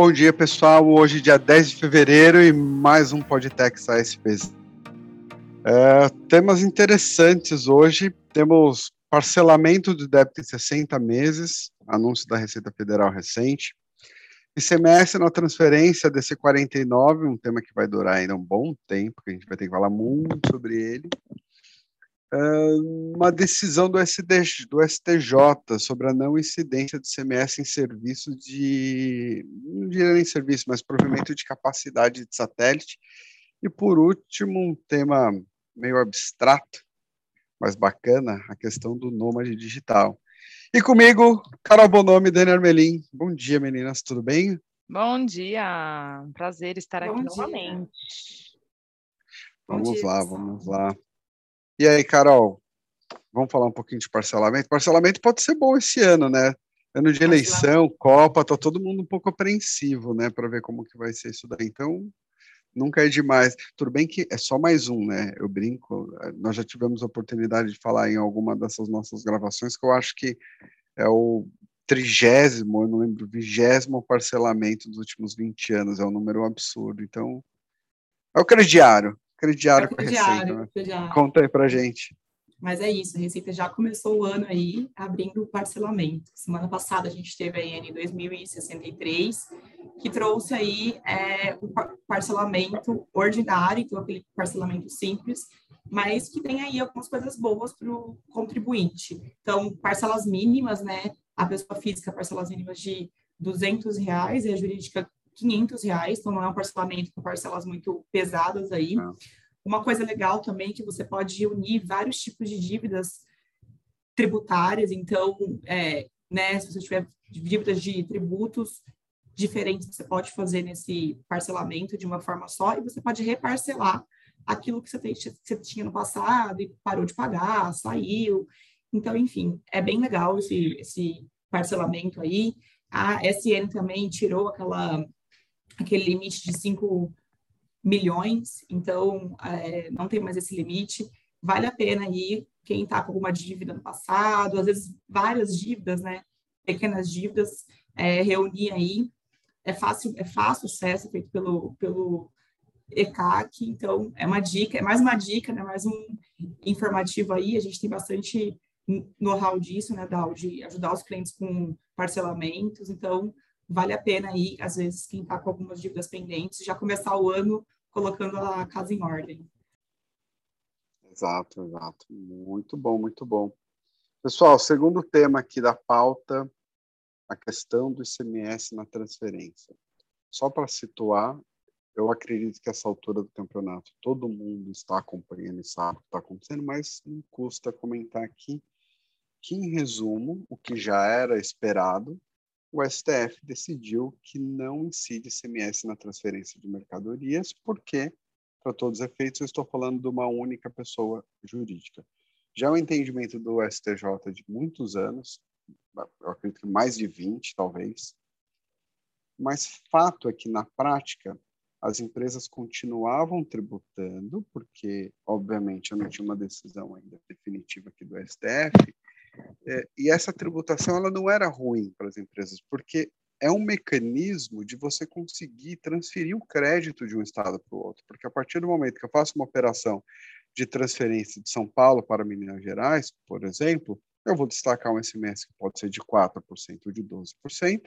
Bom dia, pessoal. Hoje, dia 10 de fevereiro, e mais um Podtex ASPs. É, temas interessantes hoje. Temos parcelamento de débito em 60 meses, anúncio da Receita Federal recente. ICMS na transferência DC49, um tema que vai durar ainda um bom tempo, que a gente vai ter que falar muito sobre ele uma decisão do, SD, do STJ sobre a não incidência do CMS em serviço de, não diria nem serviço, mas provimento de capacidade de satélite. E por último, um tema meio abstrato, mas bacana, a questão do nômade digital. E comigo, Carol Bonomi e Dani Armelin. Bom dia, meninas, tudo bem? Bom dia, prazer estar Bom aqui dia. novamente. Vamos dia, lá, pessoal. vamos lá. E aí, Carol, vamos falar um pouquinho de parcelamento? Parcelamento pode ser bom esse ano, né? Ano de eleição, Copa, tá todo mundo um pouco apreensivo, né, para ver como que vai ser isso daí. Então, nunca é demais. Tudo bem que é só mais um, né? Eu brinco. Nós já tivemos a oportunidade de falar em alguma dessas nossas gravações que eu acho que é o trigésimo, eu não lembro, vigésimo parcelamento dos últimos 20 anos. É um número absurdo. Então, é o crediário. Crediário com a Receita. Né? Crediário. Conta aí pra gente. Mas é isso, a Receita já começou o ano aí abrindo o parcelamento. Semana passada a gente teve a EN 2063, que trouxe aí é, o parcelamento ordinário, então aquele parcelamento simples, mas que tem aí algumas coisas boas para o contribuinte. Então, parcelas mínimas, né? A pessoa física, parcelas mínimas de 200 reais e a jurídica 500 reais, então não é um parcelamento com parcelas muito pesadas aí. Não. Uma coisa legal também é que você pode unir vários tipos de dívidas tributárias, então, é, né, se você tiver dívidas de tributos diferentes, você pode fazer nesse parcelamento de uma forma só e você pode reparcelar aquilo que você, tem, que você tinha no passado e parou de pagar, saiu. Então, enfim, é bem legal esse, esse parcelamento aí. A SN também tirou aquela aquele limite de 5 milhões, então é, não tem mais esse limite. Vale a pena aí, quem está com alguma dívida no passado, às vezes várias dívidas, né? Pequenas dívidas, é, reunir aí. É fácil, é fácil acesso, é feito pelo, pelo ECAC, então é uma dica, é mais uma dica, né? Mais um informativo aí. A gente tem bastante know-how disso, né, Dal, de ajudar os clientes com parcelamentos, então vale a pena aí, às vezes, quem está com algumas dívidas pendentes, já começar o ano colocando a casa em ordem. Exato, exato. Muito bom, muito bom. Pessoal, segundo tema aqui da pauta, a questão do ICMS na transferência. Só para situar, eu acredito que essa altura do campeonato todo mundo está acompanhando e sabe o que está acontecendo, mas não custa comentar aqui que, em resumo, o que já era esperado o STF decidiu que não incide ICMS na transferência de mercadorias, porque, para todos os efeitos, eu estou falando de uma única pessoa jurídica. Já o entendimento do STJ de muitos anos, eu acredito que mais de 20, talvez, mas fato é que, na prática, as empresas continuavam tributando, porque, obviamente, eu não tinha uma decisão ainda definitiva aqui do STF, é, e essa tributação ela não era ruim para as empresas, porque é um mecanismo de você conseguir transferir o crédito de um estado para o outro. Porque a partir do momento que eu faço uma operação de transferência de São Paulo para Minas Gerais, por exemplo, eu vou destacar um SMS que pode ser de 4% ou de 12%,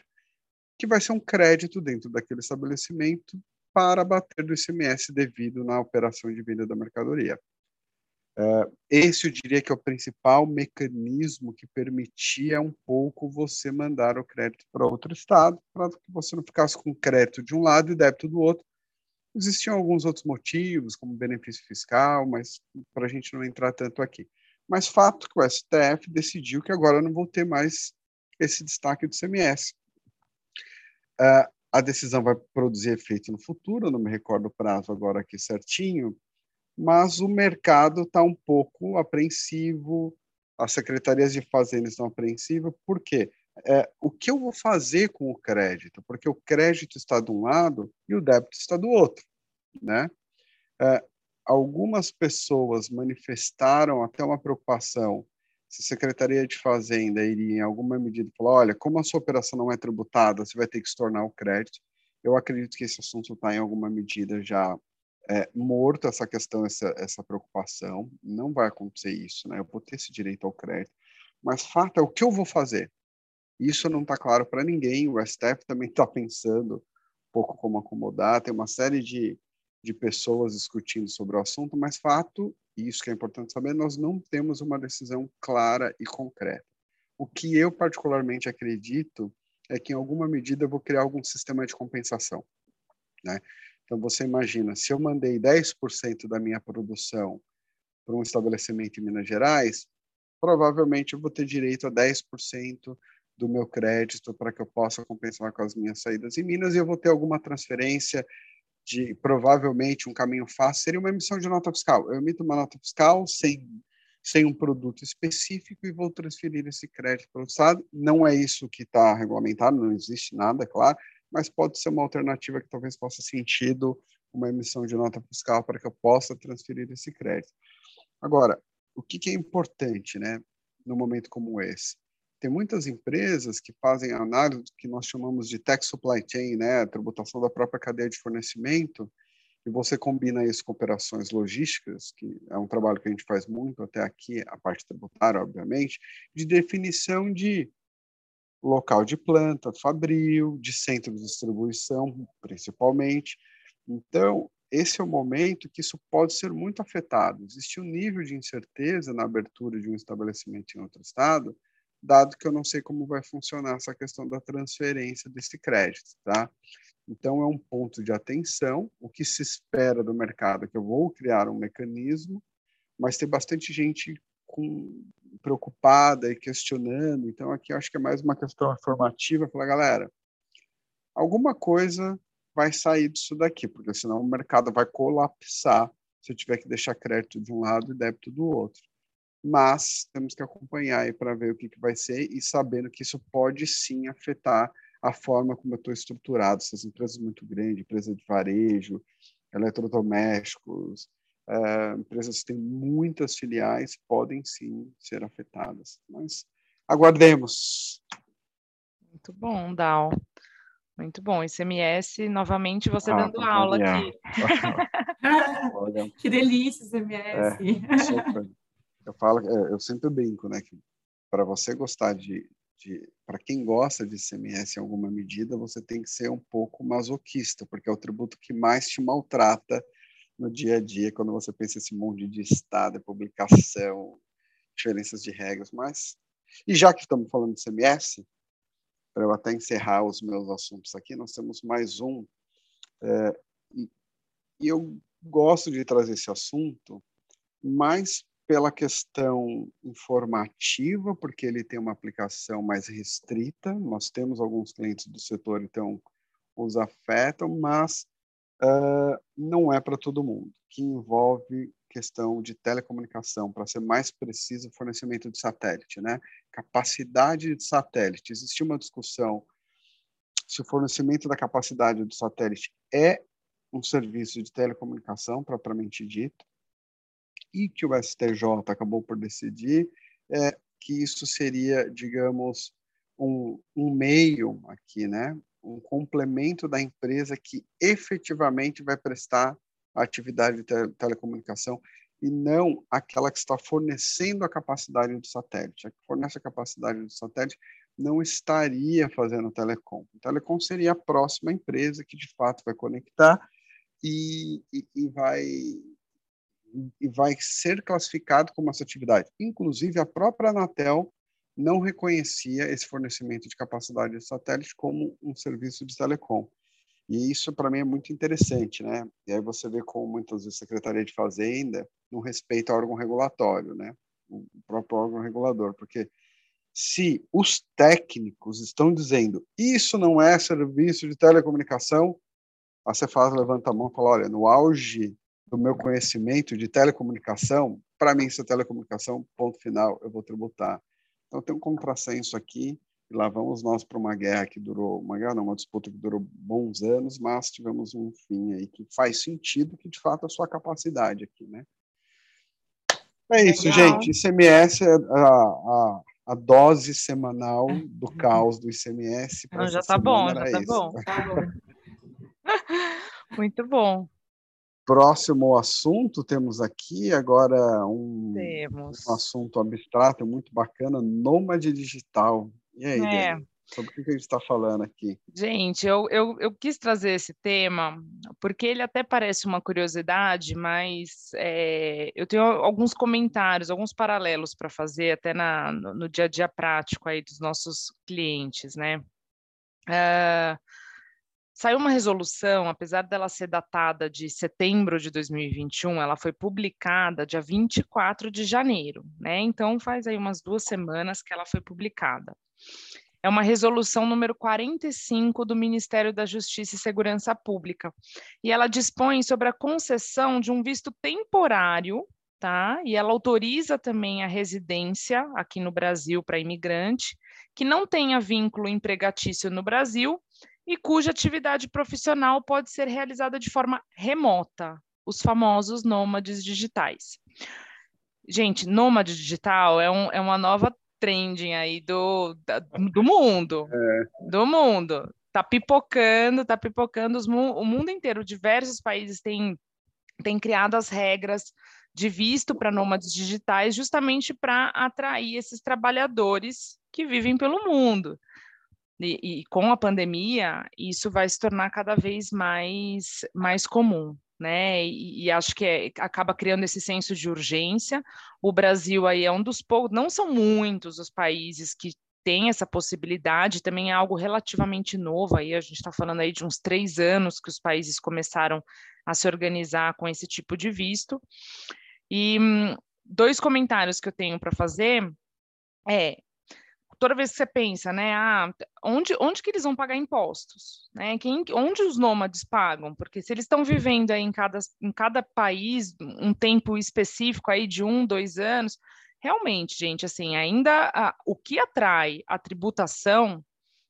que vai ser um crédito dentro daquele estabelecimento para abater do ICMS devido na operação de venda da mercadoria. Uh, esse eu diria que é o principal mecanismo que permitia um pouco você mandar o crédito para outro estado, para que você não ficasse com crédito de um lado e débito do outro. Existiam alguns outros motivos, como benefício fiscal, mas para a gente não entrar tanto aqui. Mas fato que o STF decidiu que agora não vou ter mais esse destaque do CMS. Uh, ah, a decisão vai produzir efeito no futuro, não me recordo o prazo agora aqui certinho, mas o mercado está um pouco apreensivo, as secretarias de fazenda estão apreensivas, por quê? É, o que eu vou fazer com o crédito? Porque o crédito está de um lado e o débito está do outro, né? É, algumas pessoas manifestaram até uma preocupação se a Secretaria de Fazenda iria, em alguma medida, falar: olha, como a sua operação não é tributada, você vai ter que tornar o crédito. Eu acredito que esse assunto está, em alguma medida, já é, morto, essa questão, essa, essa preocupação. Não vai acontecer isso, né? Eu vou ter esse direito ao crédito. Mas fato é o que eu vou fazer. Isso não está claro para ninguém. O STF também está pensando um pouco como acomodar. Tem uma série de, de pessoas discutindo sobre o assunto, mas fato, e isso que é importante saber, nós não temos uma decisão clara e concreta. O que eu particularmente acredito é que, em alguma medida, eu vou criar algum sistema de compensação. Né? Então, você imagina, se eu mandei 10% da minha produção para um estabelecimento em Minas Gerais, provavelmente eu vou ter direito a 10% do meu crédito para que eu possa compensar com as minhas saídas em Minas e eu vou ter alguma transferência de provavelmente um caminho fácil seria uma emissão de nota fiscal. Eu emito uma nota fiscal sem sem um produto específico e vou transferir esse crédito para o Estado. Não é isso que está regulamentado, não existe nada, claro, mas pode ser uma alternativa que talvez faça sentido uma emissão de nota fiscal para que eu possa transferir esse crédito. Agora, o que, que é importante, né, no momento como esse? Tem muitas empresas que fazem análise que nós chamamos de tech supply chain, né, a tributação da própria cadeia de fornecimento, e você combina isso com operações logísticas, que é um trabalho que a gente faz muito até aqui, a parte tributária, obviamente, de definição de local de planta, fabril, de centro de distribuição, principalmente. Então, esse é o momento que isso pode ser muito afetado. Existe um nível de incerteza na abertura de um estabelecimento em outro estado, dado que eu não sei como vai funcionar essa questão da transferência desse crédito, tá? Então é um ponto de atenção. O que se espera do mercado é que eu vou criar um mecanismo, mas tem bastante gente com, preocupada e questionando. Então aqui acho que é mais uma questão informativa, falar galera, alguma coisa vai sair disso daqui, porque senão o mercado vai colapsar se eu tiver que deixar crédito de um lado e débito do outro mas temos que acompanhar aí para ver o que, que vai ser e sabendo que isso pode sim afetar a forma como eu estou estruturado. Essas empresas muito grandes, empresa de varejo, eletrodomésticos, é, empresas que têm muitas filiais, podem sim ser afetadas. Mas aguardemos. Muito bom, Dal. Muito bom. ICMS, novamente, você ah, dando aula aqui. que delícia, ICMS. É, super eu falo, é, eu sempre brinco, né, que para você gostar de, de para quem gosta de CMS em alguma medida, você tem que ser um pouco masoquista, porque é o tributo que mais te maltrata no dia a dia, quando você pensa esse monte de estado, publicação, diferenças de regras, mas e já que estamos falando de CMS, para eu até encerrar os meus assuntos aqui, nós temos mais um é, e, e eu gosto de trazer esse assunto mais pela questão informativa, porque ele tem uma aplicação mais restrita. Nós temos alguns clientes do setor, então os afetam, mas não é para todo mundo, que envolve questão de telecomunicação, para ser mais preciso, fornecimento de satélite, né? Capacidade de satélite. Existe uma discussão se o fornecimento da capacidade do satélite é um serviço de telecomunicação propriamente dito, e que o STJ acabou por decidir é que isso seria, digamos, um, um meio aqui, né? Um complemento da empresa que efetivamente vai prestar a atividade de te telecomunicação e não aquela que está fornecendo a capacidade do satélite. A que fornece a capacidade do satélite não estaria fazendo telecom. O telecom seria a próxima empresa que de fato vai conectar e, e, e vai e vai ser classificado como essa atividade. Inclusive, a própria Anatel não reconhecia esse fornecimento de capacidade de satélite como um serviço de telecom. E isso, para mim, é muito interessante, né? E aí você vê como muitas vezes a Secretaria de Fazenda não respeita o órgão regulatório, né? O próprio órgão regulador, porque se os técnicos estão dizendo isso não é serviço de telecomunicação, a Cefaz levanta a mão e fala, olha, no auge do meu conhecimento de telecomunicação, para mim, isso é telecomunicação, ponto final, eu vou tributar. Então, tem um contrassenso aqui, E lá vamos nós para uma guerra que durou, uma guerra não, uma disputa que durou bons anos, mas tivemos um fim aí que faz sentido, que de fato é a sua capacidade aqui, né? É isso, Legal. gente. ICMS é a, a, a, dose semanal do uhum. caos do ICMS. Não, já tá bom, já tá bom, tá bom. Muito bom. Próximo assunto, temos aqui agora um, temos. um assunto abstrato muito bacana, nômade digital. E aí, é. sobre o que a gente está falando aqui? Gente, eu, eu, eu, quis trazer esse tema porque ele até parece uma curiosidade, mas é, eu tenho alguns comentários, alguns paralelos para fazer até na, no, no, dia a dia prático aí dos nossos clientes, né? Uh, Saiu uma resolução, apesar dela ser datada de setembro de 2021, ela foi publicada dia 24 de janeiro, né? Então faz aí umas duas semanas que ela foi publicada. É uma resolução número 45 do Ministério da Justiça e Segurança Pública. E ela dispõe sobre a concessão de um visto temporário, tá? E ela autoriza também a residência aqui no Brasil para imigrante que não tenha vínculo empregatício no Brasil e cuja atividade profissional pode ser realizada de forma remota, os famosos nômades digitais. Gente, nômade digital é, um, é uma nova trending aí do, da, do mundo, é. do mundo. Tá pipocando, tá pipocando, os, o mundo inteiro, diversos países têm, têm criado as regras de visto para nômades digitais justamente para atrair esses trabalhadores que vivem pelo mundo. E, e, com a pandemia, isso vai se tornar cada vez mais, mais comum, né? E, e acho que é, acaba criando esse senso de urgência. O Brasil aí é um dos poucos, não são muitos os países que têm essa possibilidade, também é algo relativamente novo aí, a gente está falando aí de uns três anos que os países começaram a se organizar com esse tipo de visto. E hum, dois comentários que eu tenho para fazer é toda vez que você pensa, né, ah, onde, onde que eles vão pagar impostos, né? Quem, onde os nômades pagam? Porque se eles estão vivendo aí em cada, em cada país um tempo específico aí de um, dois anos, realmente, gente, assim, ainda a, o que atrai a tributação,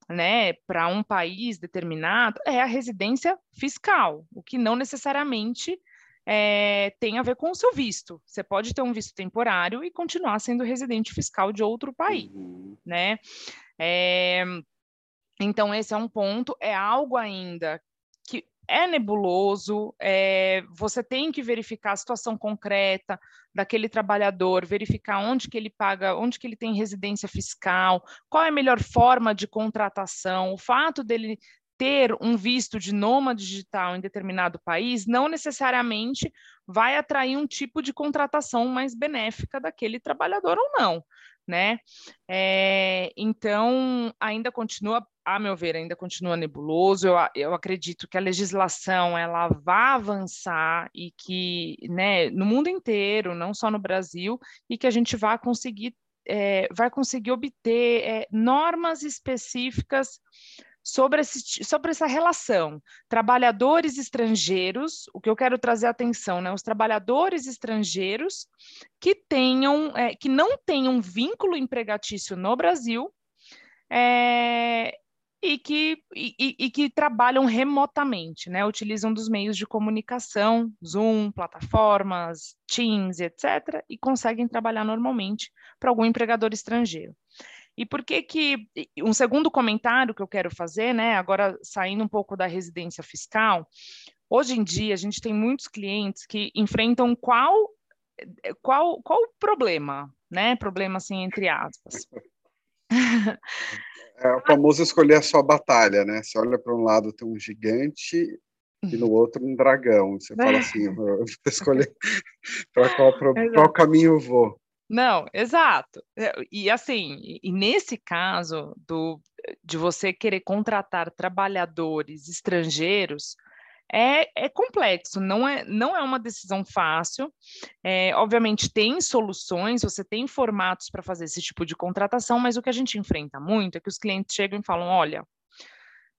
né, para um país determinado é a residência fiscal, o que não necessariamente é, tem a ver com o seu visto. Você pode ter um visto temporário e continuar sendo residente fiscal de outro país, uhum. Né? É, então, esse é um ponto, é algo ainda que é nebuloso, é, você tem que verificar a situação concreta daquele trabalhador, verificar onde que ele paga, onde que ele tem residência fiscal, qual é a melhor forma de contratação, o fato dele ter um visto de nômade digital em determinado país não necessariamente vai atrair um tipo de contratação mais benéfica daquele trabalhador ou não, né? É, então, ainda continua, a meu ver, ainda continua nebuloso. Eu, eu acredito que a legislação ela vai avançar e que, né, no mundo inteiro, não só no Brasil, e que a gente vai conseguir, é, vai conseguir obter é, normas específicas sobre, esse, sobre essa relação trabalhadores estrangeiros, o que eu quero trazer atenção, né? Os trabalhadores estrangeiros que tenham, é, que não tenham vínculo empregatício no Brasil é, e, que, e, e, que trabalham remotamente, né? Utilizam dos meios de comunicação, Zoom, plataformas, Teams, etc., e conseguem trabalhar normalmente para algum empregador estrangeiro. E por que que um segundo comentário que eu quero fazer, né, agora saindo um pouco da residência fiscal, hoje em dia a gente tem muitos clientes que enfrentam qual qual qual o problema, né? Problema assim entre aspas. É o famoso escolher a sua batalha, né? Você olha para um lado tem um gigante e no outro um dragão. Você fala assim, eu vou escolher para qual, qual caminho eu vou. Não, exato. É, e assim, e nesse caso do, de você querer contratar trabalhadores estrangeiros, é, é, complexo, não é, não é uma decisão fácil. É, obviamente, tem soluções, você tem formatos para fazer esse tipo de contratação, mas o que a gente enfrenta muito é que os clientes chegam e falam: olha,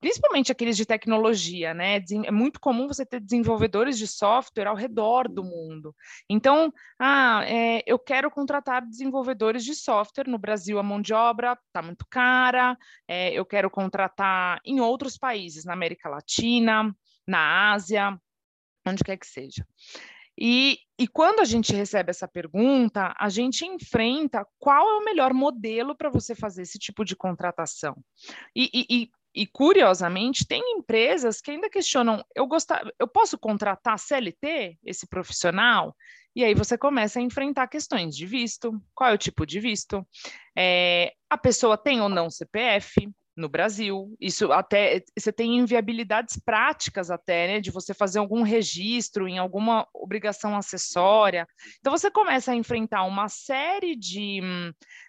principalmente aqueles de tecnologia, né? É muito comum você ter desenvolvedores de software ao redor do mundo. Então, ah, é, eu quero contratar desenvolvedores de software no Brasil, a mão de obra está muito cara. É, eu quero contratar em outros países, na América Latina, na Ásia, onde quer que seja. E, e, quando a gente recebe essa pergunta, a gente enfrenta qual é o melhor modelo para você fazer esse tipo de contratação. E, e, e, curiosamente, tem empresas que ainda questionam: eu, gostar, eu posso contratar CLT, esse profissional? E aí você começa a enfrentar questões de visto, qual é o tipo de visto, é, a pessoa tem ou não CPF, no Brasil. Isso até você tem inviabilidades práticas até, né, de você fazer algum registro em alguma obrigação acessória. Então você começa a enfrentar uma série de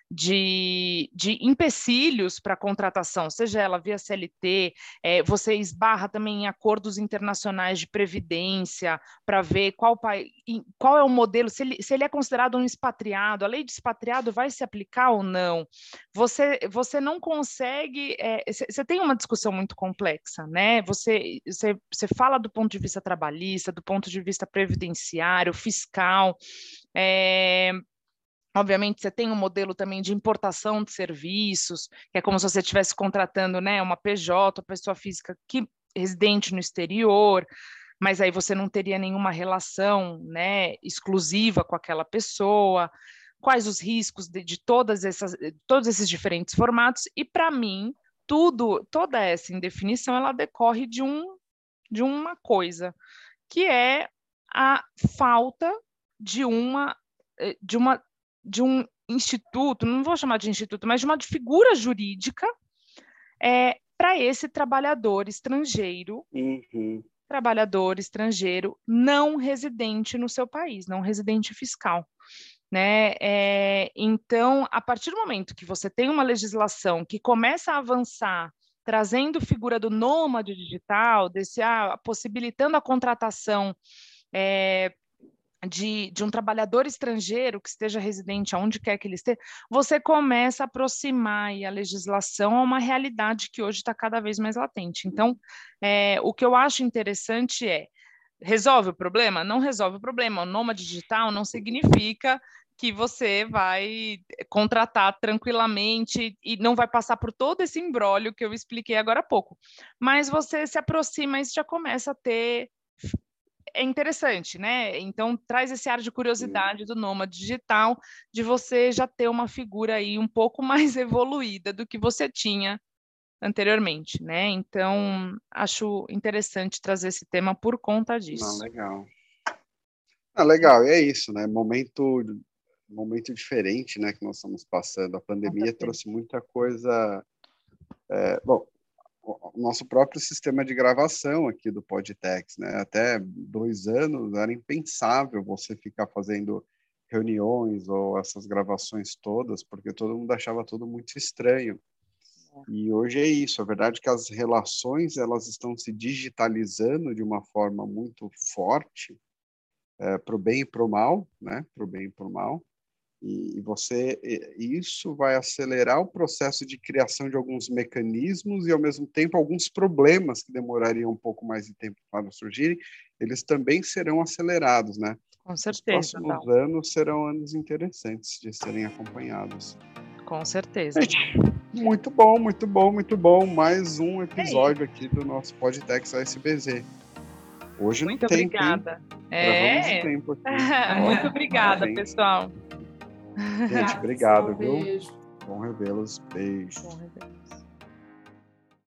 de, de empecilhos para a contratação, seja ela via CLT, é, você esbarra também em acordos internacionais de previdência para ver qual, qual é o modelo, se ele, se ele é considerado um expatriado, a lei de expatriado vai se aplicar ou não. Você, você não consegue, você é, tem uma discussão muito complexa, né? Você, você, você fala do ponto de vista trabalhista, do ponto de vista previdenciário, fiscal, é, Obviamente, você tem um modelo também de importação de serviços, que é como se você estivesse contratando né, uma PJ, pessoa física que residente no exterior, mas aí você não teria nenhuma relação né, exclusiva com aquela pessoa. Quais os riscos de, de todas essas, todos esses diferentes formatos? E para mim, tudo, toda essa indefinição, ela decorre de um de uma coisa, que é a falta de uma eh, de uma de um instituto, não vou chamar de instituto, mas de uma figura jurídica é, para esse trabalhador estrangeiro, uhum. trabalhador estrangeiro não residente no seu país, não residente fiscal. Né? É, então, a partir do momento que você tem uma legislação que começa a avançar, trazendo figura do nômade digital, desse, ah, possibilitando a contratação é, de, de, um trabalhador estrangeiro que esteja residente aonde quer que ele esteja, você começa a aproximar a legislação a uma realidade que hoje está cada vez mais latente. Então, é, o que eu acho interessante é, resolve o problema? Não resolve o problema. O nômade digital não significa que você vai contratar tranquilamente e não vai passar por todo esse embrólio que eu expliquei agora há pouco. Mas você se aproxima e já começa a ter é interessante, né? Então traz esse ar de curiosidade do nômade digital, de você já ter uma figura aí um pouco mais evoluída do que você tinha anteriormente, né? Então acho interessante trazer esse tema por conta disso. Ah, legal. Ah, legal, e é isso, né? Momento momento diferente, né, que nós estamos passando. A pandemia trouxe muita coisa. É, bom, o nosso próprio sistema de gravação aqui do Podtex, né? Até dois anos era impensável você ficar fazendo reuniões ou essas gravações todas, porque todo mundo achava tudo muito estranho. E hoje é isso. A verdade é que as relações elas estão se digitalizando de uma forma muito forte, é, para o bem e para o mal, né? Para o bem e para o mal. E você, isso vai acelerar o processo de criação de alguns mecanismos e, ao mesmo tempo, alguns problemas que demorariam um pouco mais de tempo para surgirem, eles também serão acelerados, né? Com certeza. Os próximos anos serão anos interessantes de serem acompanhados. Com certeza. Muito bom, muito bom, muito bom. Mais um episódio é aqui do nosso Podtex ASBZ. Hoje muito não tem obrigada. É. Tempo muito obrigada, pessoal. Gente, obrigado, viu? Bom revê-los. Beijo. Bom revê-los.